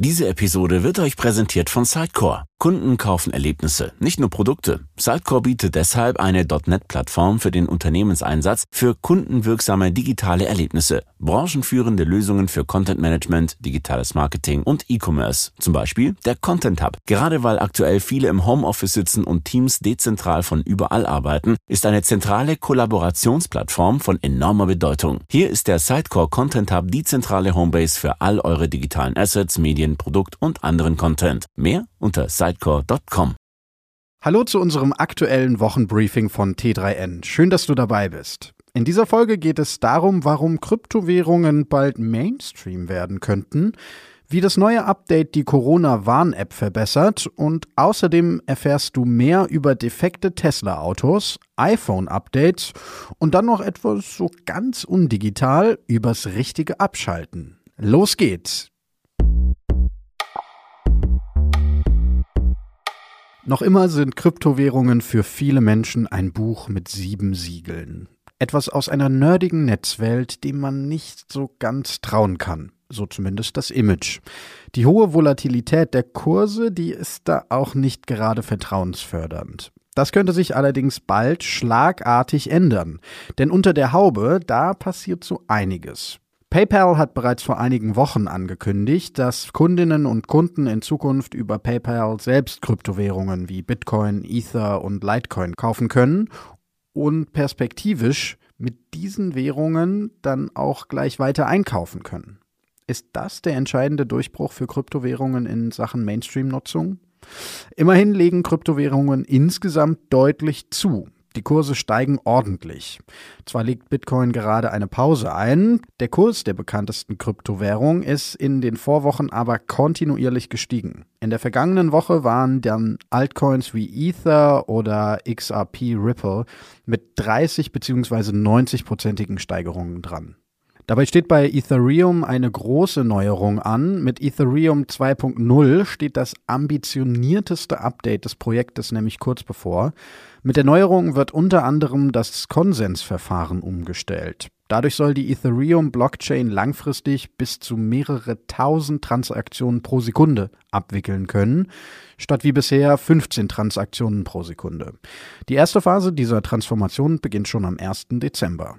Diese Episode wird euch präsentiert von Sitecore. Kunden kaufen Erlebnisse, nicht nur Produkte. Sitecore bietet deshalb eine .NET-Plattform für den Unternehmenseinsatz für kundenwirksame digitale Erlebnisse, branchenführende Lösungen für Content Management, digitales Marketing und E-Commerce. Zum Beispiel der Content Hub. Gerade weil aktuell viele im Homeoffice sitzen und Teams dezentral von überall arbeiten, ist eine zentrale Kollaborationsplattform von enormer Bedeutung. Hier ist der Sitecore Content Hub die zentrale Homebase für all eure digitalen Assets, Medien, Medien, Produkt und anderen Content. Mehr unter sidecore.com. Hallo zu unserem aktuellen Wochenbriefing von T3N. Schön, dass du dabei bist. In dieser Folge geht es darum, warum Kryptowährungen bald Mainstream werden könnten, wie das neue Update die Corona-Warn-App verbessert und außerdem erfährst du mehr über defekte Tesla-Autos, iPhone-Updates und dann noch etwas so ganz undigital übers richtige Abschalten. Los geht's! Noch immer sind Kryptowährungen für viele Menschen ein Buch mit sieben Siegeln. Etwas aus einer nerdigen Netzwelt, dem man nicht so ganz trauen kann. So zumindest das Image. Die hohe Volatilität der Kurse, die ist da auch nicht gerade vertrauensfördernd. Das könnte sich allerdings bald schlagartig ändern. Denn unter der Haube, da passiert so einiges. PayPal hat bereits vor einigen Wochen angekündigt, dass Kundinnen und Kunden in Zukunft über PayPal selbst Kryptowährungen wie Bitcoin, Ether und Litecoin kaufen können und perspektivisch mit diesen Währungen dann auch gleich weiter einkaufen können. Ist das der entscheidende Durchbruch für Kryptowährungen in Sachen Mainstream-Nutzung? Immerhin legen Kryptowährungen insgesamt deutlich zu. Die Kurse steigen ordentlich. Zwar legt Bitcoin gerade eine Pause ein, der Kurs der bekanntesten Kryptowährung ist in den Vorwochen aber kontinuierlich gestiegen. In der vergangenen Woche waren dann Altcoins wie Ether oder XRP Ripple mit 30 bzw. 90-prozentigen Steigerungen dran. Dabei steht bei Ethereum eine große Neuerung an. Mit Ethereum 2.0 steht das ambitionierteste Update des Projektes nämlich kurz bevor. Mit der Neuerung wird unter anderem das Konsensverfahren umgestellt. Dadurch soll die Ethereum-Blockchain langfristig bis zu mehrere tausend Transaktionen pro Sekunde abwickeln können, statt wie bisher 15 Transaktionen pro Sekunde. Die erste Phase dieser Transformation beginnt schon am 1. Dezember.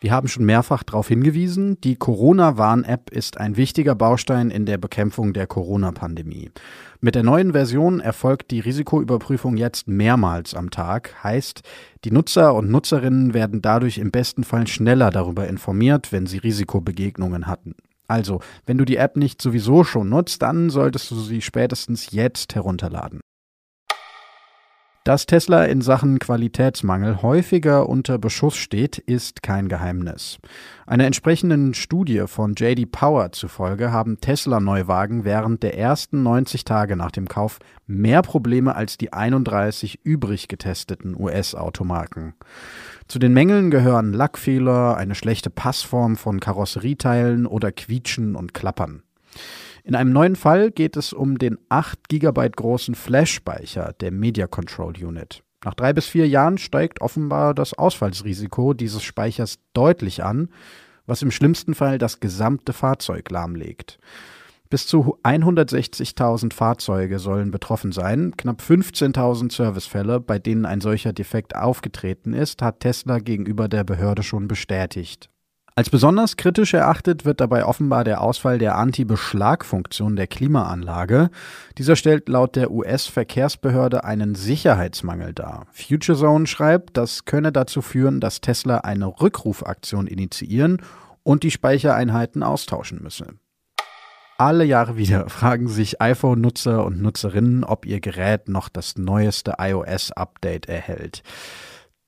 Wir haben schon mehrfach darauf hingewiesen, die Corona-Warn-App ist ein wichtiger Baustein in der Bekämpfung der Corona-Pandemie. Mit der neuen Version erfolgt die Risikoüberprüfung jetzt mehrmals am Tag, heißt, die Nutzer und Nutzerinnen werden dadurch im besten Fall schneller darüber informiert, wenn sie Risikobegegnungen hatten. Also, wenn du die App nicht sowieso schon nutzt, dann solltest du sie spätestens jetzt herunterladen. Dass Tesla in Sachen Qualitätsmangel häufiger unter Beschuss steht, ist kein Geheimnis. Einer entsprechenden Studie von JD Power zufolge haben Tesla-Neuwagen während der ersten 90 Tage nach dem Kauf mehr Probleme als die 31 übrig getesteten US-Automarken. Zu den Mängeln gehören Lackfehler, eine schlechte Passform von Karosserieteilen oder Quietschen und Klappern. In einem neuen Fall geht es um den 8 GB großen Flash-Speicher der Media Control Unit. Nach drei bis vier Jahren steigt offenbar das Ausfallsrisiko dieses Speichers deutlich an, was im schlimmsten Fall das gesamte Fahrzeug lahmlegt. Bis zu 160.000 Fahrzeuge sollen betroffen sein. Knapp 15.000 Servicefälle, bei denen ein solcher Defekt aufgetreten ist, hat Tesla gegenüber der Behörde schon bestätigt. Als besonders kritisch erachtet wird dabei offenbar der Ausfall der Anti-Beschlag-Funktion der Klimaanlage. Dieser stellt laut der US-Verkehrsbehörde einen Sicherheitsmangel dar. FutureZone schreibt, das könne dazu führen, dass Tesla eine Rückrufaktion initiieren und die Speichereinheiten austauschen müsse. Alle Jahre wieder fragen sich iPhone-Nutzer und Nutzerinnen, ob ihr Gerät noch das neueste iOS-Update erhält.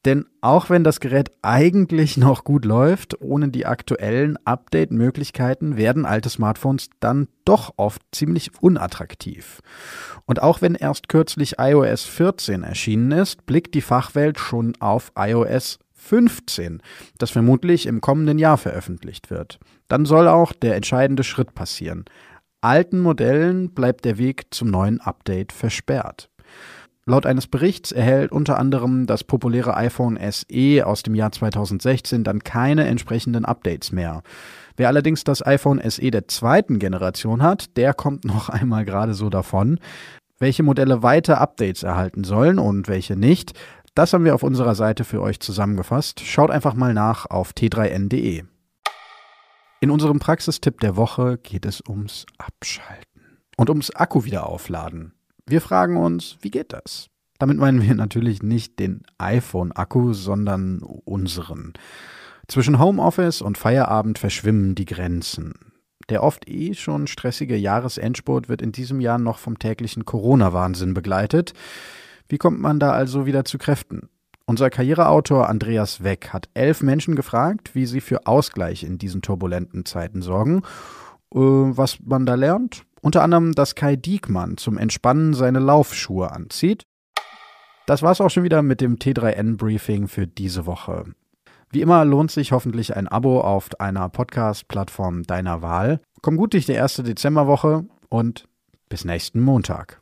Denn auch wenn das Gerät eigentlich noch gut läuft, ohne die aktuellen Update-Möglichkeiten werden alte Smartphones dann doch oft ziemlich unattraktiv. Und auch wenn erst kürzlich iOS 14 erschienen ist, blickt die Fachwelt schon auf iOS 15, das vermutlich im kommenden Jahr veröffentlicht wird. Dann soll auch der entscheidende Schritt passieren. Alten Modellen bleibt der Weg zum neuen Update versperrt. Laut eines Berichts erhält unter anderem das populäre iPhone SE aus dem Jahr 2016 dann keine entsprechenden Updates mehr. Wer allerdings das iPhone SE der zweiten Generation hat, der kommt noch einmal gerade so davon. Welche Modelle weiter Updates erhalten sollen und welche nicht, das haben wir auf unserer Seite für euch zusammengefasst. Schaut einfach mal nach auf t3n.de. In unserem Praxistipp der Woche geht es ums Abschalten und ums Akku wieder aufladen. Wir fragen uns, wie geht das? Damit meinen wir natürlich nicht den iPhone-Akku, sondern unseren. Zwischen Homeoffice und Feierabend verschwimmen die Grenzen. Der oft eh schon stressige Jahresendspurt wird in diesem Jahr noch vom täglichen Corona-Wahnsinn begleitet. Wie kommt man da also wieder zu Kräften? Unser Karriereautor Andreas Weck hat elf Menschen gefragt, wie sie für Ausgleich in diesen turbulenten Zeiten sorgen. Äh, was man da lernt? Unter anderem, dass Kai Diekmann zum Entspannen seine Laufschuhe anzieht. Das war's auch schon wieder mit dem T3N-Briefing für diese Woche. Wie immer lohnt sich hoffentlich ein Abo auf einer Podcast-Plattform deiner Wahl. Komm gut durch die erste Dezemberwoche und bis nächsten Montag.